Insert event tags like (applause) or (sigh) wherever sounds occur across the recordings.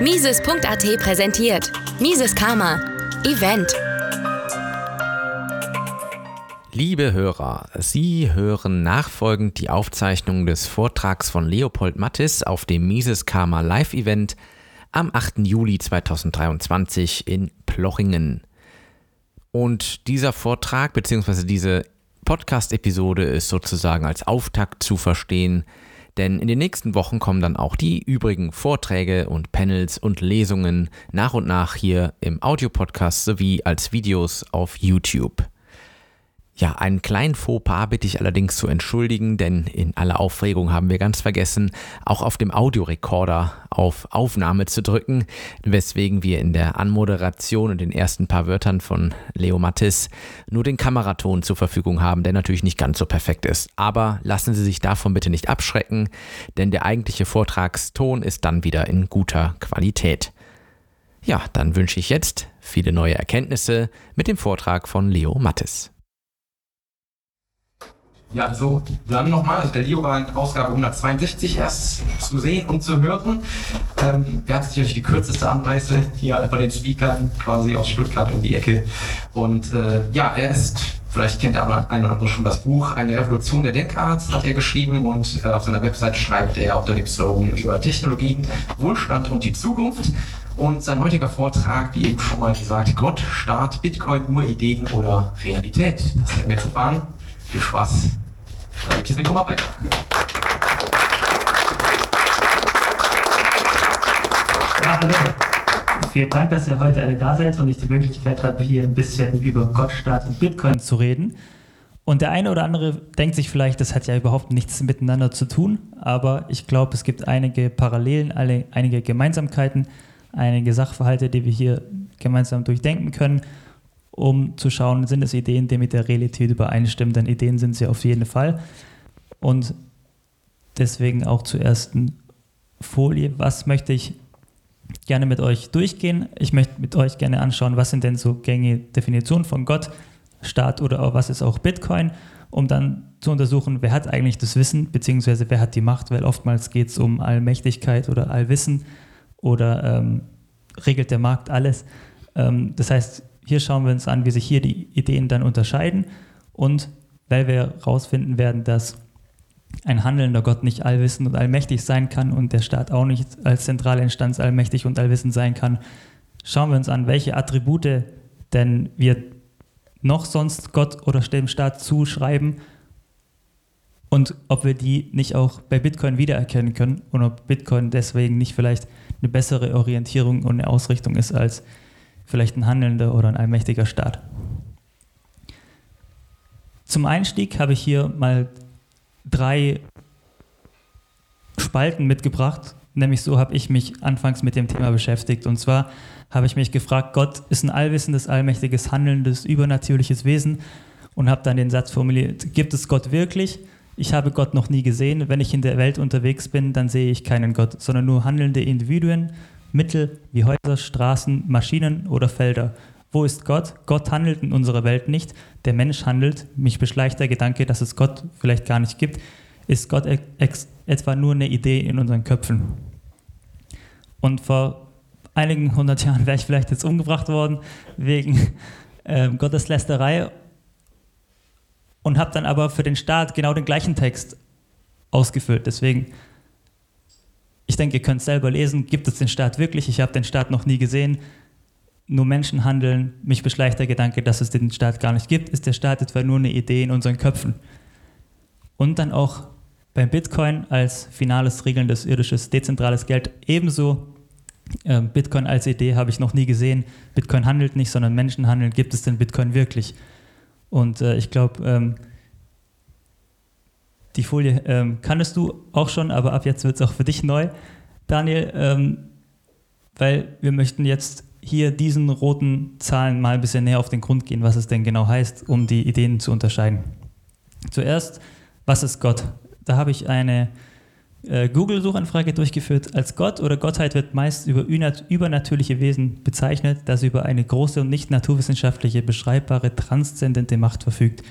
Mises.at präsentiert Mises Karma Event. Liebe Hörer, Sie hören nachfolgend die Aufzeichnung des Vortrags von Leopold Mattis auf dem Mises Karma Live Event am 8. Juli 2023 in Plochingen. Und dieser Vortrag bzw. diese Podcast-Episode ist sozusagen als Auftakt zu verstehen denn in den nächsten Wochen kommen dann auch die übrigen Vorträge und Panels und Lesungen nach und nach hier im Audiopodcast sowie als Videos auf YouTube. Ja, einen kleinen Fauxpas bitte ich allerdings zu entschuldigen, denn in aller Aufregung haben wir ganz vergessen, auch auf dem Audiorekorder auf Aufnahme zu drücken, weswegen wir in der Anmoderation und den ersten paar Wörtern von Leo Mattis nur den Kameraton zur Verfügung haben, der natürlich nicht ganz so perfekt ist. Aber lassen Sie sich davon bitte nicht abschrecken, denn der eigentliche Vortragston ist dann wieder in guter Qualität. Ja, dann wünsche ich jetzt viele neue Erkenntnisse mit dem Vortrag von Leo Mattis. Ja, also dann nochmal, der in Ausgabe 162 erst zu sehen und zu hören. Ähm, wir hatten sicherlich die kürzeste Anreise hier bei den Speakern, quasi aus Stuttgart um die Ecke. Und äh, ja, er ist, vielleicht kennt der eine oder andere schon das Buch, Eine Revolution der Denkart hat er geschrieben und äh, auf seiner Website schreibt er unter dem Slogan über Technologien, Wohlstand und die Zukunft. Und sein heutiger Vortrag, wie eben schon mal gesagt, Gott, Staat, Bitcoin, nur Ideen oder Realität. Das werden wir jetzt erfahren. Viel Spaß. Gebe ich das weiter. Ja, hallo. Vielen Dank, dass ihr heute alle da seid und ich die Möglichkeit habe, hier ein bisschen über Gott, Staat und Bitcoin zu reden. Und der eine oder andere denkt sich vielleicht, das hat ja überhaupt nichts miteinander zu tun, aber ich glaube, es gibt einige Parallelen, alle, einige Gemeinsamkeiten, einige Sachverhalte, die wir hier gemeinsam durchdenken können um zu schauen, sind es Ideen, die mit der Realität übereinstimmen, denn Ideen sind sie auf jeden Fall. Und deswegen auch zur ersten Folie, was möchte ich gerne mit euch durchgehen? Ich möchte mit euch gerne anschauen, was sind denn so gängige Definitionen von Gott, Staat oder auch was ist auch Bitcoin, um dann zu untersuchen, wer hat eigentlich das Wissen, beziehungsweise wer hat die Macht, weil oftmals geht es um Allmächtigkeit oder Allwissen oder ähm, regelt der Markt alles. Ähm, das heißt, hier schauen wir uns an, wie sich hier die Ideen dann unterscheiden. Und weil wir herausfinden werden, dass ein handelnder Gott nicht allwissend und allmächtig sein kann und der Staat auch nicht als zentrale Instanz allmächtig und allwissend sein kann, schauen wir uns an, welche Attribute denn wir noch sonst Gott oder dem Staat zuschreiben und ob wir die nicht auch bei Bitcoin wiedererkennen können und ob Bitcoin deswegen nicht vielleicht eine bessere Orientierung und eine Ausrichtung ist als vielleicht ein handelnder oder ein allmächtiger Staat. Zum Einstieg habe ich hier mal drei Spalten mitgebracht. Nämlich so habe ich mich anfangs mit dem Thema beschäftigt. Und zwar habe ich mich gefragt, Gott ist ein allwissendes, allmächtiges, handelndes, übernatürliches Wesen und habe dann den Satz formuliert, gibt es Gott wirklich? Ich habe Gott noch nie gesehen. Wenn ich in der Welt unterwegs bin, dann sehe ich keinen Gott, sondern nur handelnde Individuen, Mittel wie Häuser, Straßen, Maschinen oder Felder. Wo ist Gott? Gott handelt in unserer Welt nicht. Der Mensch handelt. Mich beschleicht der Gedanke, dass es Gott vielleicht gar nicht gibt. Ist Gott etwa nur eine Idee in unseren Köpfen? Und vor einigen hundert Jahren wäre ich vielleicht jetzt umgebracht worden wegen äh, Gotteslästerei und habe dann aber für den Staat genau den gleichen Text ausgefüllt. Deswegen ich denke, ihr könnt selber lesen, gibt es den Staat wirklich? Ich habe den Staat noch nie gesehen. Nur Menschen handeln. Mich beschleicht der Gedanke, dass es den Staat gar nicht gibt. Ist der Staat etwa nur eine Idee in unseren Köpfen? Und dann auch beim Bitcoin als finales, regelndes, irdisches, dezentrales Geld ebenso. Ähm, Bitcoin als Idee habe ich noch nie gesehen. Bitcoin handelt nicht, sondern Menschen handeln. Gibt es denn Bitcoin wirklich? Und äh, ich glaube, ähm, die Folie ähm, kanntest du auch schon, aber ab jetzt wird es auch für dich neu, Daniel, ähm, weil wir möchten jetzt hier diesen roten Zahlen mal ein bisschen näher auf den Grund gehen, was es denn genau heißt, um die Ideen zu unterscheiden. Zuerst, was ist Gott? Da habe ich eine äh, Google-Suchanfrage durchgeführt. Als Gott oder Gottheit wird meist über übernatürliche Wesen bezeichnet, das über eine große und nicht naturwissenschaftliche, beschreibbare, transzendente Macht verfügt.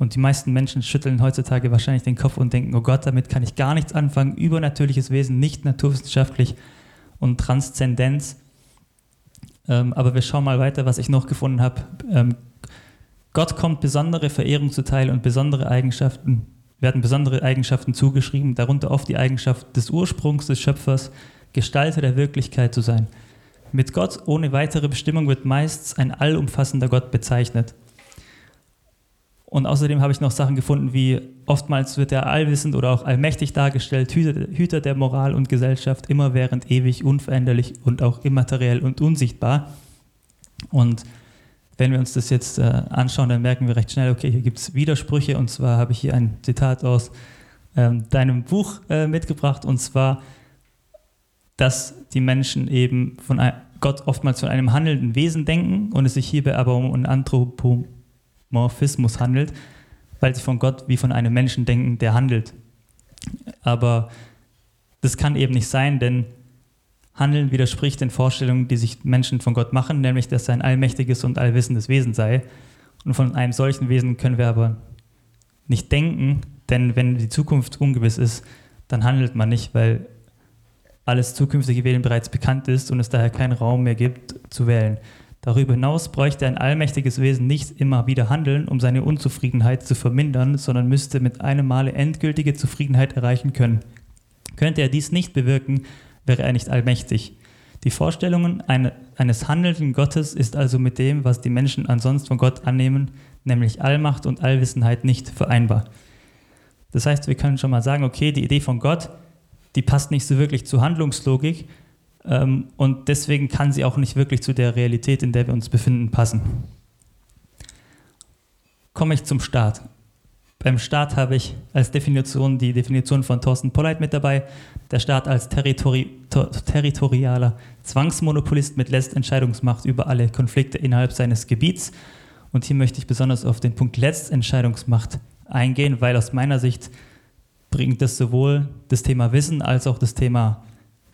Und die meisten Menschen schütteln heutzutage wahrscheinlich den Kopf und denken, oh Gott, damit kann ich gar nichts anfangen. Übernatürliches Wesen, nicht naturwissenschaftlich und Transzendenz. Ähm, aber wir schauen mal weiter, was ich noch gefunden habe. Ähm, Gott kommt besondere Verehrung zuteil und besondere Eigenschaften, werden besondere Eigenschaften zugeschrieben, darunter oft die Eigenschaft des Ursprungs des Schöpfers, Gestalter der Wirklichkeit zu sein. Mit Gott ohne weitere Bestimmung wird meist ein allumfassender Gott bezeichnet. Und außerdem habe ich noch Sachen gefunden, wie oftmals wird er allwissend oder auch allmächtig dargestellt, Hüter, der Moral und Gesellschaft, immerwährend, ewig, unveränderlich und auch immateriell und unsichtbar. Und wenn wir uns das jetzt äh, anschauen, dann merken wir recht schnell, okay, hier gibt es Widersprüche. Und zwar habe ich hier ein Zitat aus ähm, deinem Buch äh, mitgebracht. Und zwar, dass die Menschen eben von Gott oftmals von einem handelnden Wesen denken und es sich hierbei aber um einen Anthropomorphismus Morphismus handelt, weil sie von Gott wie von einem Menschen denken, der handelt. Aber das kann eben nicht sein, denn Handeln widerspricht den Vorstellungen, die sich Menschen von Gott machen, nämlich dass er ein allmächtiges und allwissendes Wesen sei. Und von einem solchen Wesen können wir aber nicht denken, denn wenn die Zukunft ungewiss ist, dann handelt man nicht, weil alles zukünftige Wählen bereits bekannt ist und es daher keinen Raum mehr gibt zu wählen. Darüber hinaus bräuchte ein allmächtiges Wesen nicht immer wieder handeln, um seine Unzufriedenheit zu vermindern, sondern müsste mit einem Male endgültige Zufriedenheit erreichen können. Könnte er dies nicht bewirken, wäre er nicht allmächtig. Die Vorstellungen eines handelnden Gottes ist also mit dem, was die Menschen ansonsten von Gott annehmen, nämlich Allmacht und Allwissenheit, nicht vereinbar. Das heißt, wir können schon mal sagen, okay, die Idee von Gott, die passt nicht so wirklich zur Handlungslogik, und deswegen kann sie auch nicht wirklich zu der Realität, in der wir uns befinden, passen. Komme ich zum Staat. Beim Staat habe ich als Definition die Definition von Thorsten Polleit mit dabei. Der Staat als territori territorialer Zwangsmonopolist mit Letztentscheidungsmacht über alle Konflikte innerhalb seines Gebiets. Und hier möchte ich besonders auf den Punkt Letztentscheidungsmacht eingehen, weil aus meiner Sicht bringt das sowohl das Thema Wissen als auch das Thema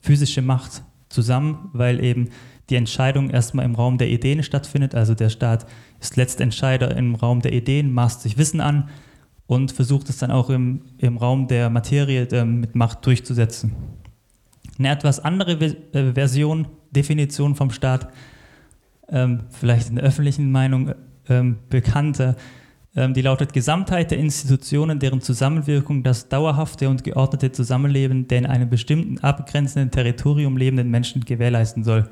physische Macht zusammen, weil eben die Entscheidung erstmal im Raum der Ideen stattfindet. Also der Staat ist Letztentscheider im Raum der Ideen, maßt sich Wissen an und versucht es dann auch im, im Raum der Materie äh, mit Macht durchzusetzen. Eine etwas andere äh, Version, Definition vom Staat, ähm, vielleicht in der öffentlichen Meinung ähm, bekannter, ähm, die lautet Gesamtheit der Institutionen, deren Zusammenwirkung das dauerhafte und geordnete Zusammenleben der in einem bestimmten abgrenzenden Territorium lebenden Menschen gewährleisten soll.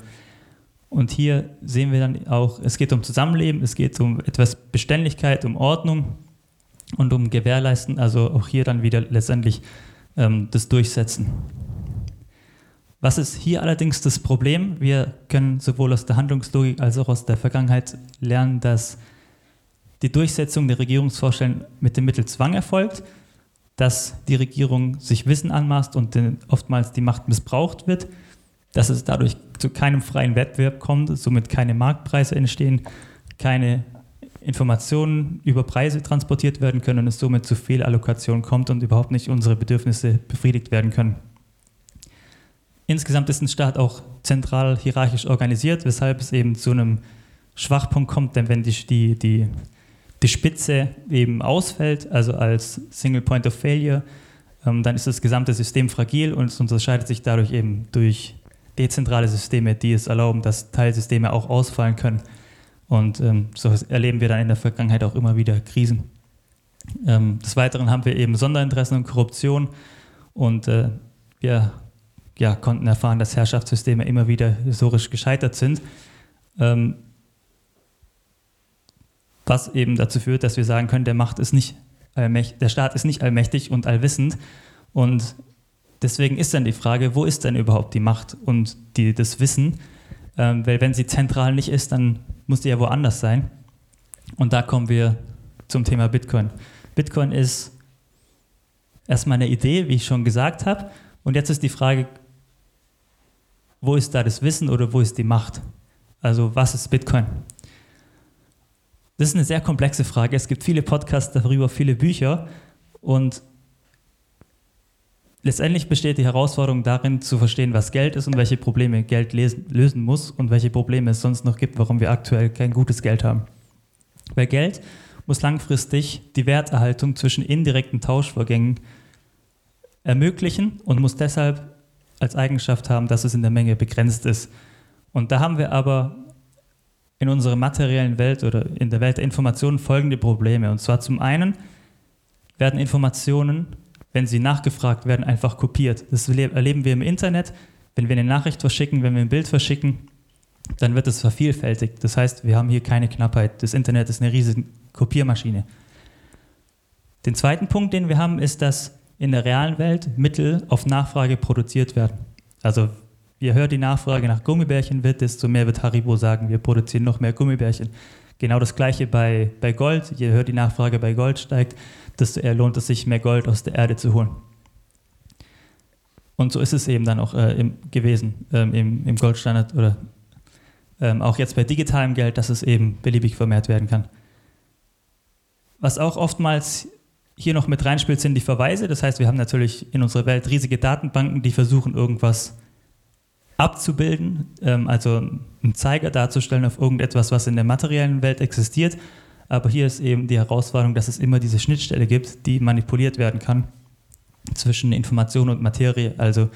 Und hier sehen wir dann auch, es geht um Zusammenleben, es geht um etwas Beständigkeit, um Ordnung und um Gewährleisten, also auch hier dann wieder letztendlich ähm, das Durchsetzen. Was ist hier allerdings das Problem? Wir können sowohl aus der Handlungslogik als auch aus der Vergangenheit lernen, dass die Durchsetzung der Regierungsvorstellungen mit dem Mittel Zwang erfolgt, dass die Regierung sich Wissen anmaßt und oftmals die Macht missbraucht wird, dass es dadurch zu keinem freien Wettbewerb kommt, somit keine Marktpreise entstehen, keine Informationen über Preise transportiert werden können und es somit zu Fehlallokationen kommt und überhaupt nicht unsere Bedürfnisse befriedigt werden können. Insgesamt ist ein Staat auch zentral hierarchisch organisiert, weshalb es eben zu einem Schwachpunkt kommt, denn wenn die, die, die die Spitze eben ausfällt, also als Single Point of Failure, ähm, dann ist das gesamte System fragil und es unterscheidet sich dadurch eben durch dezentrale Systeme, die es erlauben, dass Teilsysteme auch ausfallen können. Und ähm, so erleben wir dann in der Vergangenheit auch immer wieder Krisen. Ähm, des Weiteren haben wir eben Sonderinteressen und Korruption und äh, wir ja, konnten erfahren, dass Herrschaftssysteme immer wieder historisch gescheitert sind. Ähm, was eben dazu führt, dass wir sagen können, der Macht ist nicht der Staat ist nicht allmächtig und allwissend und deswegen ist dann die Frage, wo ist denn überhaupt die Macht und die, das Wissen? Ähm, weil wenn sie zentral nicht ist, dann muss die ja woanders sein. Und da kommen wir zum Thema Bitcoin. Bitcoin ist erstmal eine Idee, wie ich schon gesagt habe. Und jetzt ist die Frage, wo ist da das Wissen oder wo ist die Macht? Also was ist Bitcoin? Das ist eine sehr komplexe Frage. Es gibt viele Podcasts darüber, viele Bücher und letztendlich besteht die Herausforderung darin, zu verstehen, was Geld ist und welche Probleme Geld lesen, lösen muss und welche Probleme es sonst noch gibt, warum wir aktuell kein gutes Geld haben. Weil Geld muss langfristig die Werterhaltung zwischen indirekten Tauschvorgängen ermöglichen und muss deshalb als Eigenschaft haben, dass es in der Menge begrenzt ist. Und da haben wir aber in unserer materiellen Welt oder in der Welt der Informationen folgende Probleme. Und zwar zum einen werden Informationen, wenn sie nachgefragt werden, einfach kopiert. Das erleben wir im Internet. Wenn wir eine Nachricht verschicken, wenn wir ein Bild verschicken, dann wird es vervielfältigt. Das heißt, wir haben hier keine Knappheit. Das Internet ist eine riesige Kopiermaschine. Den zweiten Punkt, den wir haben, ist, dass in der realen Welt Mittel auf Nachfrage produziert werden. Also je höher die Nachfrage nach Gummibärchen wird, desto mehr wird Haribo sagen, wir produzieren noch mehr Gummibärchen. Genau das gleiche bei, bei Gold. Je höher die Nachfrage bei Gold steigt, desto eher lohnt es sich, mehr Gold aus der Erde zu holen. Und so ist es eben dann auch äh, im, gewesen ähm, im, im Goldstandard oder ähm, auch jetzt bei digitalem Geld, dass es eben beliebig vermehrt werden kann. Was auch oftmals hier noch mit reinspielt, sind die Verweise. Das heißt, wir haben natürlich in unserer Welt riesige Datenbanken, die versuchen, irgendwas abzubilden, ähm, also einen Zeiger darzustellen auf irgendetwas, was in der materiellen Welt existiert. Aber hier ist eben die Herausforderung, dass es immer diese Schnittstelle gibt, die manipuliert werden kann zwischen Information und Materie. Also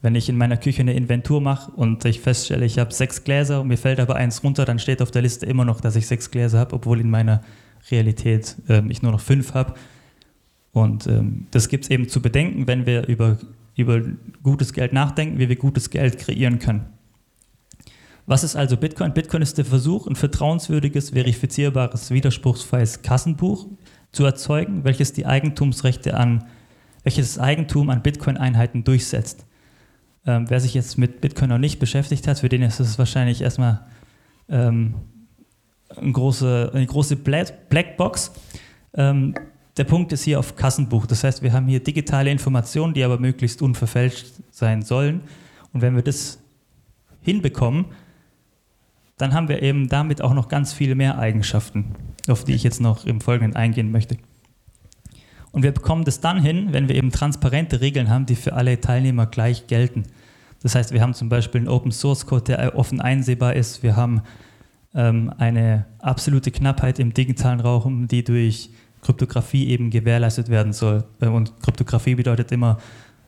wenn ich in meiner Küche eine Inventur mache und ich feststelle, ich habe sechs Gläser und mir fällt aber eins runter, dann steht auf der Liste immer noch, dass ich sechs Gläser habe, obwohl in meiner Realität äh, ich nur noch fünf habe. Und ähm, das gibt es eben zu bedenken, wenn wir über, über gutes Geld nachdenken, wie wir gutes Geld kreieren können. Was ist also Bitcoin? Bitcoin ist der Versuch, ein vertrauenswürdiges, verifizierbares, widerspruchsfreies Kassenbuch zu erzeugen, welches die Eigentumsrechte an, welches das Eigentum an Bitcoin-Einheiten durchsetzt. Ähm, wer sich jetzt mit Bitcoin noch nicht beschäftigt hat, für den ist es wahrscheinlich erstmal ähm, eine große, eine große Blackbox. Ähm, der Punkt ist hier auf Kassenbuch. Das heißt, wir haben hier digitale Informationen, die aber möglichst unverfälscht sein sollen. Und wenn wir das hinbekommen, dann haben wir eben damit auch noch ganz viele mehr Eigenschaften, auf die ich jetzt noch im Folgenden eingehen möchte. Und wir bekommen das dann hin, wenn wir eben transparente Regeln haben, die für alle Teilnehmer gleich gelten. Das heißt, wir haben zum Beispiel einen Open Source Code, der offen einsehbar ist. Wir haben ähm, eine absolute Knappheit im digitalen Raum, die durch Kryptographie eben gewährleistet werden soll. Äh, und Kryptographie bedeutet immer,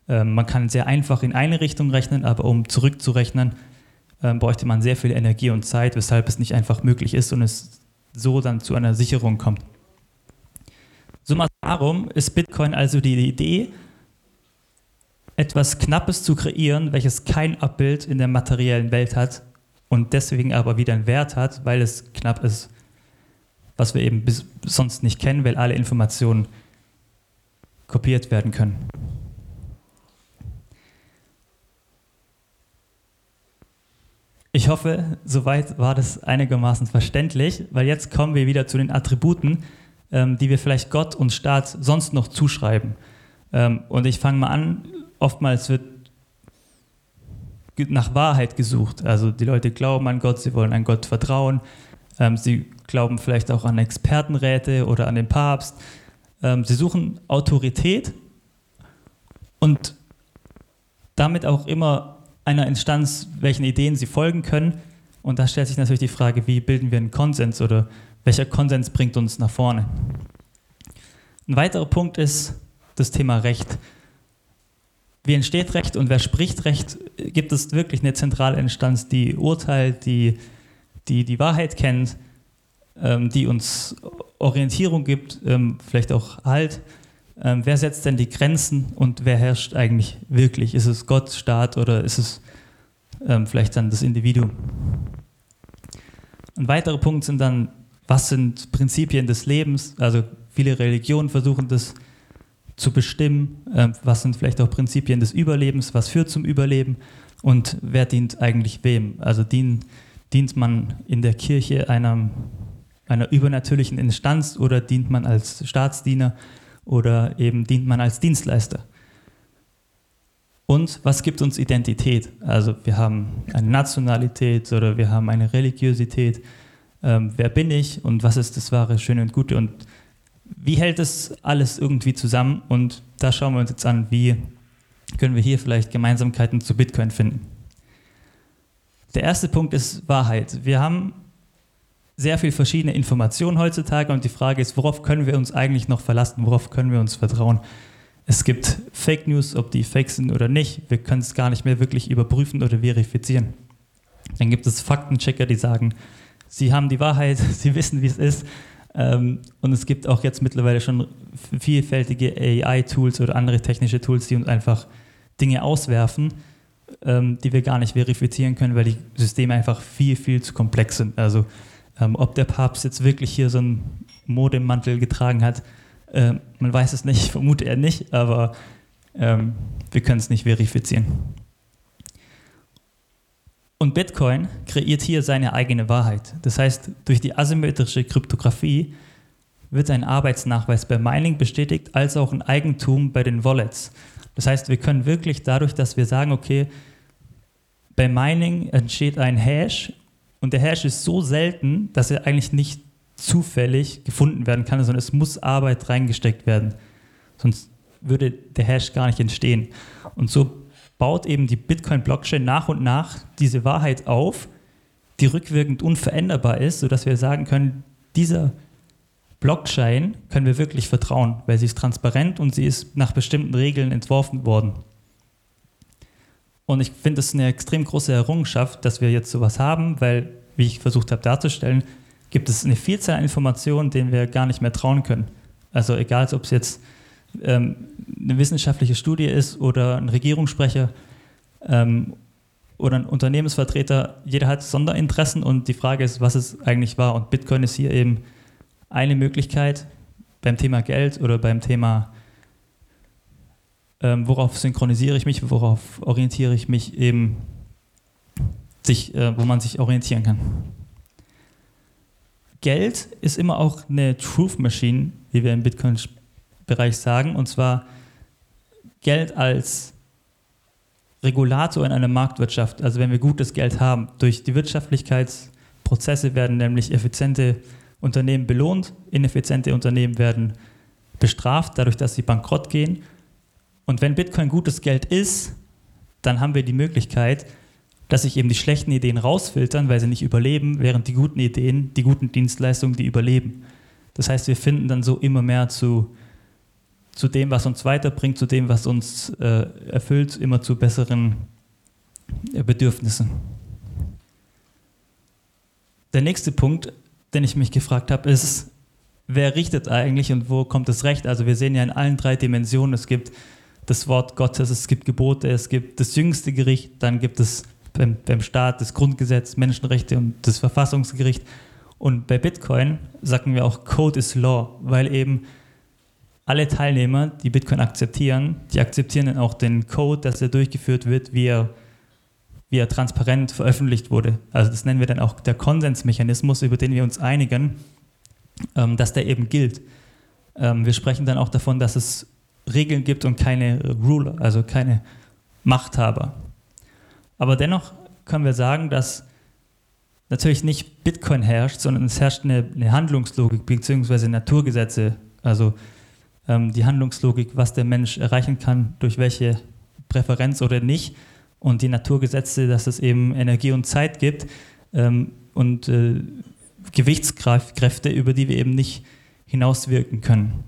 äh, man kann sehr einfach in eine Richtung rechnen, aber um zurückzurechnen, äh, bräuchte man sehr viel Energie und Zeit, weshalb es nicht einfach möglich ist und es so dann zu einer Sicherung kommt. Summa summarum ist Bitcoin also die Idee, etwas Knappes zu kreieren, welches kein Abbild in der materiellen Welt hat und deswegen aber wieder einen Wert hat, weil es knapp ist was wir eben bis sonst nicht kennen, weil alle Informationen kopiert werden können. Ich hoffe, soweit war das einigermaßen verständlich, weil jetzt kommen wir wieder zu den Attributen, ähm, die wir vielleicht Gott und Staat sonst noch zuschreiben. Ähm, und ich fange mal an, oftmals wird nach Wahrheit gesucht. Also die Leute glauben an Gott, sie wollen an Gott vertrauen, ähm, sie glauben vielleicht auch an Expertenräte oder an den Papst. Ähm, sie suchen Autorität und damit auch immer einer Instanz, welchen Ideen sie folgen können. Und da stellt sich natürlich die Frage, wie bilden wir einen Konsens oder welcher Konsens bringt uns nach vorne. Ein weiterer Punkt ist das Thema Recht. Wie entsteht Recht und wer spricht Recht? Gibt es wirklich eine zentrale Instanz, die urteilt, die die die Wahrheit kennt, die uns Orientierung gibt, ähm, vielleicht auch Halt. Ähm, wer setzt denn die Grenzen und wer herrscht eigentlich wirklich? Ist es Gott, Staat oder ist es ähm, vielleicht dann das Individuum? Ein weiterer Punkt sind dann, was sind Prinzipien des Lebens? Also viele Religionen versuchen das zu bestimmen. Ähm, was sind vielleicht auch Prinzipien des Überlebens? Was führt zum Überleben? Und wer dient eigentlich wem? Also dienen Dient man in der Kirche einer, einer übernatürlichen Instanz oder dient man als Staatsdiener oder eben dient man als Dienstleister? Und was gibt uns Identität? Also wir haben eine Nationalität oder wir haben eine Religiosität. Ähm, wer bin ich und was ist das wahre, schöne und gute? Und wie hält das alles irgendwie zusammen? Und da schauen wir uns jetzt an, wie können wir hier vielleicht Gemeinsamkeiten zu Bitcoin finden. Der erste Punkt ist Wahrheit. Wir haben sehr viel verschiedene Informationen heutzutage und die Frage ist, worauf können wir uns eigentlich noch verlassen, worauf können wir uns vertrauen? Es gibt Fake News, ob die fake sind oder nicht. Wir können es gar nicht mehr wirklich überprüfen oder verifizieren. Dann gibt es Faktenchecker, die sagen, sie haben die Wahrheit, (laughs) sie wissen, wie es ist. Ähm, und es gibt auch jetzt mittlerweile schon vielfältige AI-Tools oder andere technische Tools, die uns einfach Dinge auswerfen, ähm, die wir gar nicht verifizieren können, weil die Systeme einfach viel, viel zu komplex sind. Also ähm, ob der Papst jetzt wirklich hier so einen Modemantel getragen hat, äh, man weiß es nicht, (laughs) vermute er nicht, aber ähm, wir können es nicht verifizieren. Und Bitcoin kreiert hier seine eigene Wahrheit. Das heißt, durch die asymmetrische Kryptographie wird ein Arbeitsnachweis bei Mining bestätigt, als auch ein Eigentum bei den Wallets. Das heißt, wir können wirklich dadurch, dass wir sagen, okay, bei Mining entsteht ein Hash und der Hash ist so selten, dass er eigentlich nicht zufällig gefunden werden kann, sondern es muss Arbeit reingesteckt werden. Sonst würde der Hash gar nicht entstehen. Und so baut eben die Bitcoin-Blockchain nach und nach diese Wahrheit auf, die rückwirkend unveränderbar ist, sodass wir sagen können, dieser Blockchain können wir wirklich vertrauen, weil sie ist transparent und sie ist nach bestimmten Regeln entworfen worden. Und ich finde es eine extrem große Errungenschaft, dass wir jetzt sowas haben, weil, wie ich versucht habe darzustellen, gibt es eine Vielzahl an Informationen, denen wir gar nicht mehr trauen können. Also egal, ob es jetzt ähm, eine wissenschaftliche Studie ist oder ein Regierungssprecher ähm, oder ein Unternehmensvertreter, jeder hat Sonderinteressen und die Frage ist, was es eigentlich war. Und Bitcoin ist hier eben eine Möglichkeit beim Thema Geld oder beim Thema, ähm, worauf synchronisiere ich mich, worauf orientiere ich mich eben, sich, äh, wo man sich orientieren kann. Geld ist immer auch eine Truth Machine, wie wir im Bitcoin sprechen Bereich sagen, und zwar Geld als Regulator in einer Marktwirtschaft. Also wenn wir gutes Geld haben, durch die Wirtschaftlichkeitsprozesse werden nämlich effiziente Unternehmen belohnt, ineffiziente Unternehmen werden bestraft, dadurch, dass sie bankrott gehen. Und wenn Bitcoin gutes Geld ist, dann haben wir die Möglichkeit, dass sich eben die schlechten Ideen rausfiltern, weil sie nicht überleben, während die guten Ideen, die guten Dienstleistungen, die überleben. Das heißt, wir finden dann so immer mehr zu zu dem, was uns weiterbringt, zu dem, was uns äh, erfüllt, immer zu besseren äh, Bedürfnissen. Der nächste Punkt, den ich mich gefragt habe, ist, wer richtet eigentlich und wo kommt das Recht? Also wir sehen ja in allen drei Dimensionen, es gibt das Wort Gottes, es gibt Gebote, es gibt das jüngste Gericht, dann gibt es beim, beim Staat das Grundgesetz, Menschenrechte und das Verfassungsgericht. Und bei Bitcoin sagen wir auch Code is Law, weil eben alle Teilnehmer, die Bitcoin akzeptieren, die akzeptieren dann auch den Code, dass er durchgeführt wird, wie er, wie er transparent veröffentlicht wurde. Also das nennen wir dann auch der Konsensmechanismus, über den wir uns einigen, ähm, dass der eben gilt. Ähm, wir sprechen dann auch davon, dass es Regeln gibt und keine Ruler, also keine Machthaber. Aber dennoch können wir sagen, dass natürlich nicht Bitcoin herrscht, sondern es herrscht eine, eine Handlungslogik bzw. Naturgesetze. Also ähm, die Handlungslogik, was der Mensch erreichen kann, durch welche Präferenz oder nicht. Und die Naturgesetze, dass es eben Energie und Zeit gibt ähm, und äh, Gewichtskräfte, über die wir eben nicht hinauswirken können.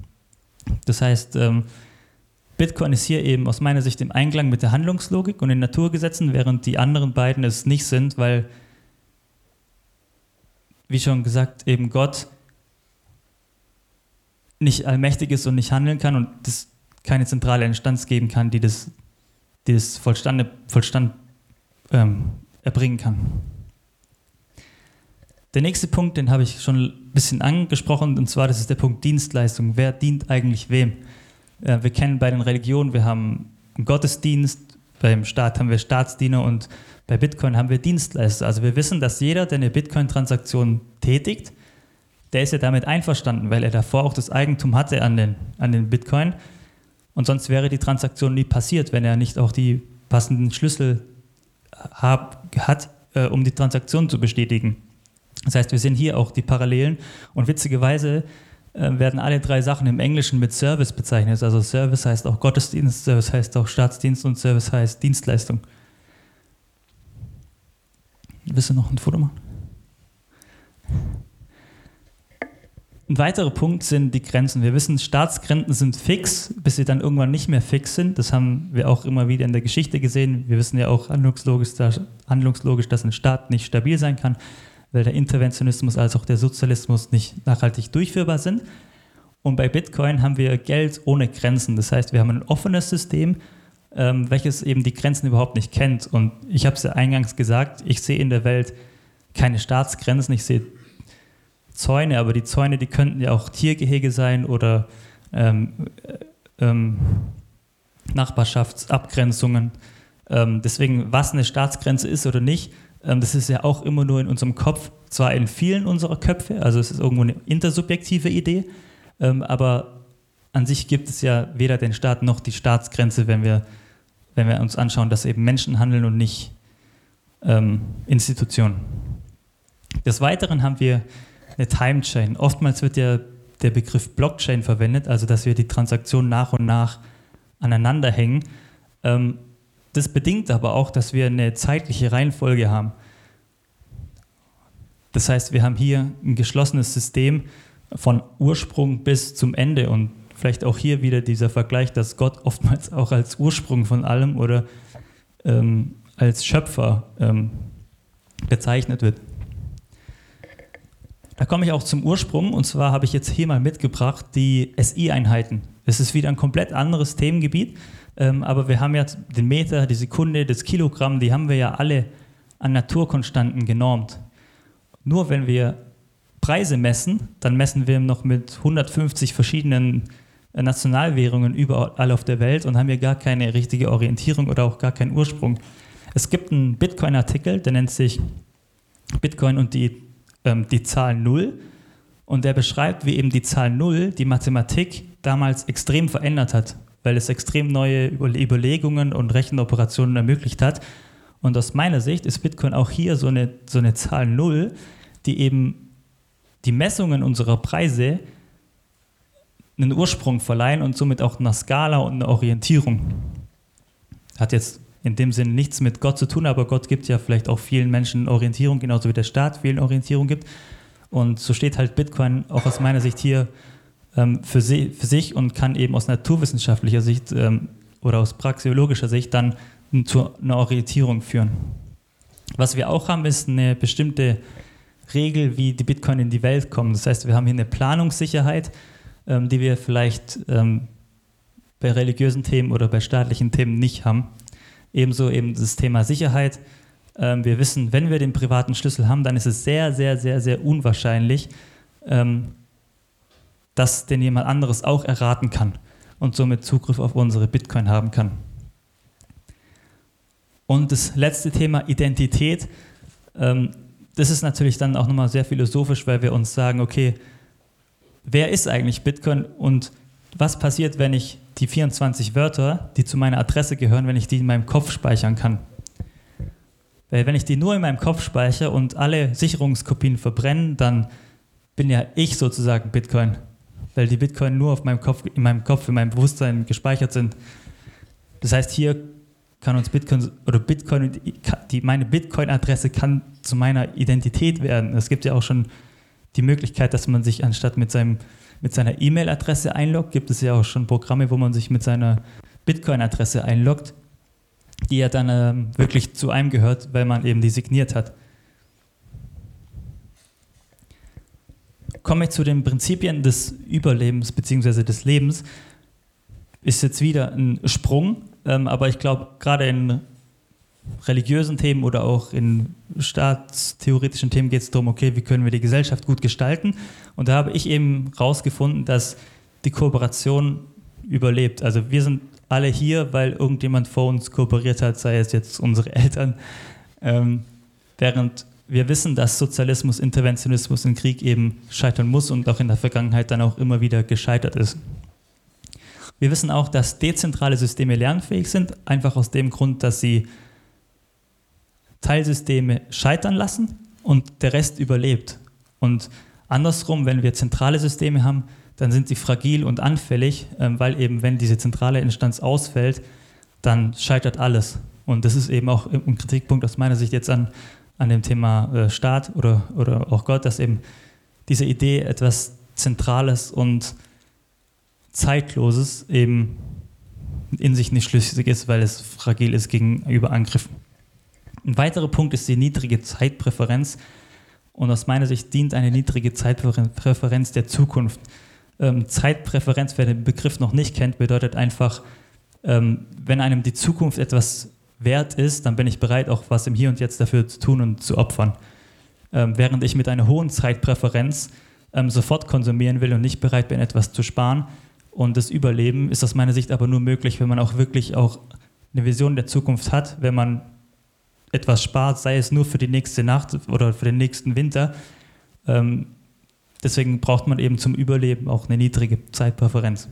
Das heißt, ähm, Bitcoin ist hier eben aus meiner Sicht im Einklang mit der Handlungslogik und den Naturgesetzen, während die anderen beiden es nicht sind, weil, wie schon gesagt, eben Gott nicht allmächtig ist und nicht handeln kann und es keine zentrale Instanz geben kann, die das, die das Vollstande, Vollstand ähm, erbringen kann. Der nächste Punkt, den habe ich schon bisschen angesprochen, und zwar das ist der Punkt Dienstleistung. Wer dient eigentlich wem? Äh, wir kennen bei den Religionen, wir haben einen Gottesdienst, beim Staat haben wir Staatsdiener und bei Bitcoin haben wir Dienstleister. Also wir wissen, dass jeder, der eine Bitcoin-Transaktion tätigt, der ist ja damit einverstanden, weil er davor auch das Eigentum hatte an den, an den Bitcoin. Und sonst wäre die Transaktion nie passiert, wenn er nicht auch die passenden Schlüssel hab, hat, äh, um die Transaktion zu bestätigen. Das heißt, wir sehen hier auch die Parallelen und witzigerweise äh, werden alle drei Sachen im Englischen mit Service bezeichnet. Also Service heißt auch Gottesdienst, Service heißt auch Staatsdienst und Service heißt Dienstleistung. Willst du noch ein Foto machen? Ein weiterer Punkt sind die Grenzen. Wir wissen, Staatsgrenzen sind fix, bis sie dann irgendwann nicht mehr fix sind. Das haben wir auch immer wieder in der Geschichte gesehen. Wir wissen ja auch handlungslogisch, handlungslogisch, dass ein Staat nicht stabil sein kann, weil der Interventionismus als auch der Sozialismus nicht nachhaltig durchführbar sind. Und bei Bitcoin haben wir Geld ohne Grenzen. Das heißt, wir haben ein offenes System, ähm, welches eben die Grenzen überhaupt nicht kennt. Und ich habe es ja eingangs gesagt, ich sehe in der Welt keine Staatsgrenzen, ich sehe Zäune, aber die Zäune, die könnten ja auch Tiergehege sein oder ähm, äh, ähm, Nachbarschaftsabgrenzungen. Ähm, deswegen, was eine Staatsgrenze ist oder nicht, das ist ja auch immer nur in unserem Kopf, zwar in vielen unserer Köpfe, also es ist irgendwo eine intersubjektive Idee, ähm, aber an sich gibt es ja weder den Staat noch die Staatsgrenze, wenn wir, wenn wir uns anschauen, dass eben Menschen handeln und nicht ähm, Institutionen. Des Weiteren haben wir eine Time-Chain. Oftmals wird ja der Begriff Blockchain verwendet, also dass wir die Transaktionen nach und nach aneinander hängen. Ähm, das bedingt aber auch, dass wir eine zeitliche Reihenfolge haben. Das heißt, wir haben hier ein geschlossenes System von Ursprung bis zum Ende und vielleicht auch hier wieder dieser Vergleich, dass Gott oftmals auch als Ursprung von allem oder ähm, als Schöpfer ähm, bezeichnet wird. Da komme ich auch zum Ursprung und zwar habe ich jetzt hier mal mitgebracht die SI-Einheiten. Es ist wieder ein komplett anderes Themengebiet, ähm, aber wir haben ja den Meter, die Sekunde, das Kilogramm, die haben wir ja alle an Naturkonstanten genormt. Nur wenn wir Preise messen, dann messen wir noch mit 150 verschiedenen äh, Nationalwährungen überall auf der Welt und haben hier gar keine richtige Orientierung oder auch gar keinen Ursprung. Es gibt einen Bitcoin-Artikel, der nennt sich Bitcoin und die ähm, die Zahl 0 und der beschreibt, wie eben die Zahl 0 die Mathematik damals extrem verändert hat, weil es extrem neue Überlegungen und Rechenoperationen ermöglicht hat. Und aus meiner Sicht ist Bitcoin auch hier so eine, so eine Zahl 0, die eben die Messungen unserer Preise einen Ursprung verleihen und somit auch eine Skala und eine Orientierung. Hat jetzt in dem Sinne nichts mit Gott zu tun, aber Gott gibt ja vielleicht auch vielen Menschen Orientierung, genauso wie der Staat vielen Orientierung gibt. Und so steht halt Bitcoin auch aus meiner Sicht hier ähm, für, si für, sich und kann eben aus naturwissenschaftlicher Sicht ähm, oder aus praxeologischer Sicht dann zu einer Orientierung führen. Was wir auch haben, ist eine bestimmte Regel, wie die Bitcoin in die Welt kommen. Das heißt, wir haben hier eine Planungssicherheit, ähm, die wir vielleicht ähm, bei religiösen Themen oder bei staatlichen Themen nicht haben. Ebenso eben das Thema Sicherheit. Ähm, wir wissen, wenn wir den privaten Schlüssel haben, dann ist es sehr, sehr, sehr, sehr unwahrscheinlich, ähm, dass den jemand anderes auch erraten kann und somit Zugriff auf unsere Bitcoin haben kann. Und das letzte Thema Identität. Ähm, das ist natürlich dann auch nochmal sehr philosophisch, weil wir uns sagen, okay, wer ist eigentlich Bitcoin und was passiert, wenn ich die 24 Wörter, die zu meiner Adresse gehören, wenn ich die in meinem Kopf speichern kann. Weil wenn ich die nur in meinem Kopf speichere und alle Sicherungskopien verbrennen, dann bin ja ich sozusagen Bitcoin. Weil die Bitcoin nur auf meinem Kopf, in meinem Kopf, in meinem Bewusstsein gespeichert sind. Das heißt, hier kann uns Bitcoin oder Bitcoin, die, meine Bitcoin-Adresse kann zu meiner Identität werden. Es gibt ja auch schon die Möglichkeit, dass man sich anstatt mit seinem mit seiner E-Mail-Adresse einloggt, gibt es ja auch schon Programme, wo man sich mit seiner Bitcoin-Adresse einloggt, die ja dann ähm, wirklich zu einem gehört, weil man eben die signiert hat. Komme ich zu den Prinzipien des Überlebens bzw. des Lebens, ist jetzt wieder ein Sprung, ähm, aber ich glaube, gerade in religiösen Themen oder auch in staatstheoretischen Themen geht es darum, okay, wie können wir die Gesellschaft gut gestalten? Und da habe ich eben rausgefunden, dass die Kooperation überlebt. Also wir sind alle hier, weil irgendjemand vor uns kooperiert hat, sei es jetzt unsere (laughs) Eltern. Ähm, während wir wissen, dass Sozialismus, Interventionismus im Krieg eben scheitern muss und auch in der Vergangenheit dann auch immer wieder gescheitert ist. Wir wissen auch, dass dezentrale Systeme lernfähig sind, einfach aus dem Grund, dass sie Teilsysteme scheitern lassen und der Rest überlebt. Und andersrum, wenn wir zentrale Systeme haben, dann sind sie fragil und anfällig, ähm, weil eben, wenn diese zentrale Instanz ausfällt, dann scheitert alles. Und das ist eben auch ein Kritikpunkt aus meiner Sicht jetzt an, an dem Thema äh, Staat oder, oder auch Gott, dass eben diese Idee, etwas Zentrales und Zeitloses eben in sich nicht schlüssig ist, weil es fragil ist gegenüber Angriffen. Ein weiterer Punkt ist die niedrige Zeitpräferenz. Und aus meiner Sicht dient eine niedrige Zeitpräferenz der Zukunft. Ähm, Zeitpräferenz, wer den Begriff noch nicht kennt, bedeutet einfach, ähm, wenn einem die Zukunft etwas wert ist, dann bin ich bereit, auch was im Hier und Jetzt dafür zu tun und zu opfern. Ähm, während ich mit einer hohen Zeitpräferenz ähm, sofort konsumieren will und nicht bereit bin, etwas zu sparen. Und das Überleben ist aus meiner Sicht aber nur möglich, wenn man auch wirklich auch eine Vision der Zukunft hat, wenn man etwas spart, sei es nur für die nächste Nacht oder für den nächsten Winter. Ähm, deswegen braucht man eben zum Überleben auch eine niedrige Zeitpräferenz.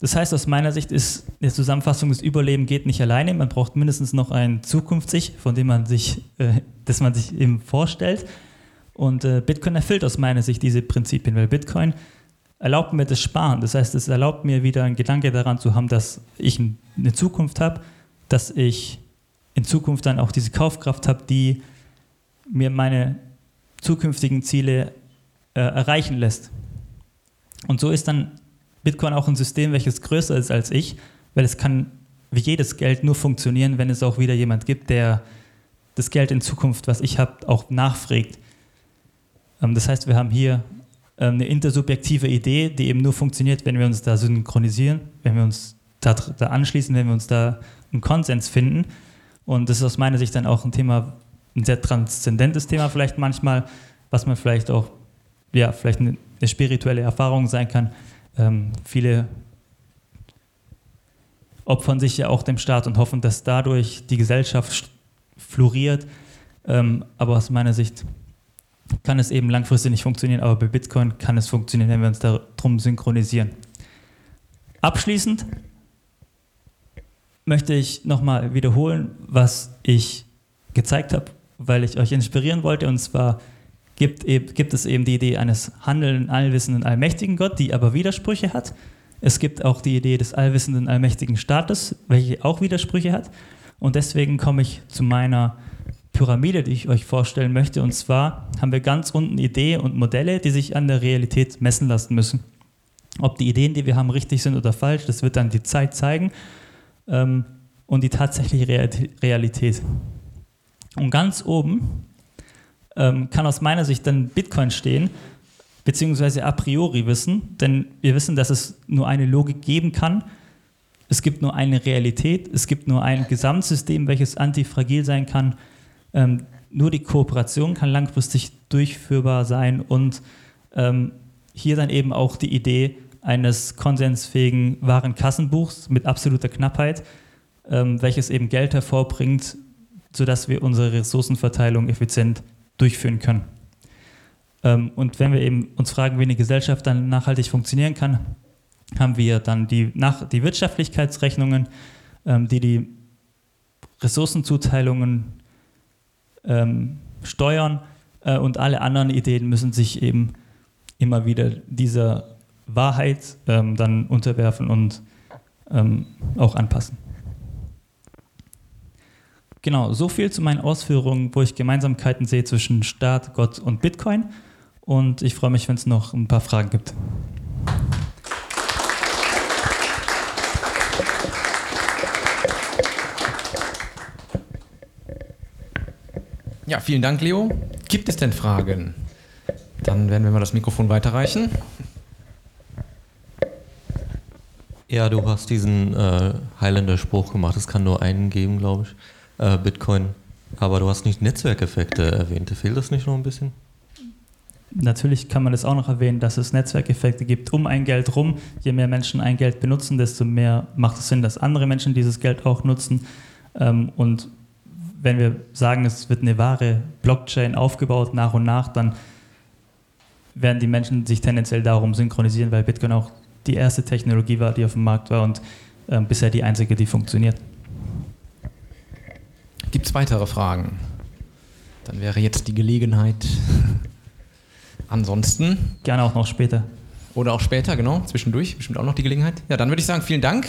Das heißt, aus meiner Sicht ist eine Zusammenfassung, das Überleben geht nicht alleine. Man braucht mindestens noch ein Zukunftssich, von dem man sich, äh, das man sich eben vorstellt. Und äh, Bitcoin erfüllt aus meiner Sicht diese Prinzipien, weil Bitcoin erlaubt mir das Sparen. Das heißt, es erlaubt mir wieder einen Gedanke daran zu haben, dass ich eine Zukunft habe, dass ich in Zukunft dann auch diese Kaufkraft habe, die mir meine zukünftigen Ziele äh, erreichen lässt. Und so ist dann Bitcoin auch ein System, welches größer ist als ich, weil es kann wie jedes Geld nur funktionieren, wenn es auch wieder jemand gibt, der das Geld in Zukunft, was ich habe, auch nachfragt. Ähm, das heißt, wir haben hier ähm, eine intersubjektive Idee, die eben nur funktioniert, wenn wir uns da synchronisieren, wenn wir uns da, da anschließen, wenn wir uns da einen Konsens finden. Und das ist aus meiner Sicht dann auch ein Thema, ein sehr transzendentes Thema vielleicht manchmal, was man vielleicht auch, ja, vielleicht eine, eine spirituelle Erfahrung sein kann, ähm, viele opfern sich ja auch dem Staat und hoffen, dass dadurch die Gesellschaft floriert. Ähm, aber aus meiner Sicht kann es eben langfristig nicht funktionieren, aber bei Bitcoin kann es funktionieren, wenn wir uns darum synchronisieren. Abschließend möchte ich nochmal wiederholen, was ich gezeigt habe, weil ich euch inspirieren wollte. Und zwar gibt, gibt es eben die Idee eines handelnden, allwissenden, allmächtigen Gott, die aber Widersprüche hat. Es gibt auch die Idee des allwissenden, allmächtigen Staates, welche auch Widersprüche hat. Und deswegen komme ich zu meiner Pyramide, die ich euch vorstellen möchte. Und zwar haben wir ganz unten Ideen und Modelle, die sich an der Realität messen lassen müssen. Ob die Ideen, die wir haben, richtig sind oder falsch, das wird dann die Zeit zeigen. Ähm, und die tatsächliche Realität. Und ganz oben ähm, kann aus meiner Sicht dann Bitcoin stehen, beziehungsweise a priori wissen, denn wir wissen, dass es nur eine Logik geben kann. Es gibt nur eine Realität, es gibt nur ein Gesamtsystem, welches antifragil sein kann. Ähm, nur die Kooperation kann langfristig durchführbar sein und ähm, hier dann eben auch die Idee eines konsensfähigen Warenkassenbuchs mit absoluter Knappheit, ähm, welches eben Geld hervorbringt, sodass wir unsere Ressourcenverteilung effizient durchführen können. Ähm, und wenn wir eben uns fragen, wie eine Gesellschaft dann nachhaltig funktionieren kann, haben wir dann die, nach, die Wirtschaftlichkeitsrechnungen, ähm, die die Ressourcenzuteilungen ähm, steuern äh, und alle anderen Ideen müssen sich eben immer wieder dieser Wahrheit dann unterwerfen und auch anpassen. Genau, so viel zu meinen Ausführungen, wo ich Gemeinsamkeiten sehe zwischen Staat, Gott und Bitcoin. Und ich freue mich, wenn es noch ein paar Fragen gibt. Ja, vielen Dank, Leo. Gibt es denn Fragen? Dann werden wir mal das Mikrofon weiterreichen. Ja, du hast diesen äh, Highlander-Spruch gemacht, es kann nur einen geben, glaube ich äh, Bitcoin. Aber du hast nicht Netzwerkeffekte erwähnt. Fehlt das nicht noch ein bisschen? Natürlich kann man das auch noch erwähnen, dass es Netzwerkeffekte gibt um ein Geld rum. Je mehr Menschen ein Geld benutzen, desto mehr macht es Sinn, dass andere Menschen dieses Geld auch nutzen. Ähm, und wenn wir sagen, es wird eine wahre Blockchain aufgebaut nach und nach, dann werden die Menschen sich tendenziell darum synchronisieren, weil Bitcoin auch die erste Technologie war, die auf dem Markt war und äh, bisher die einzige, die funktioniert. Gibt es weitere Fragen? Dann wäre jetzt die Gelegenheit. (laughs) Ansonsten. Gerne auch noch später. Oder auch später, genau, zwischendurch, bestimmt auch noch die Gelegenheit. Ja, dann würde ich sagen, vielen Dank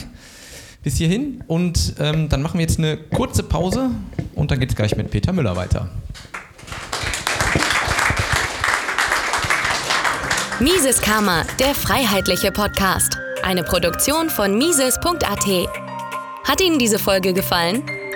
bis hierhin und ähm, dann machen wir jetzt eine kurze Pause und dann geht es gleich mit Peter Müller weiter. Mises Karma, der freiheitliche Podcast. Eine Produktion von Mises.at. Hat Ihnen diese Folge gefallen?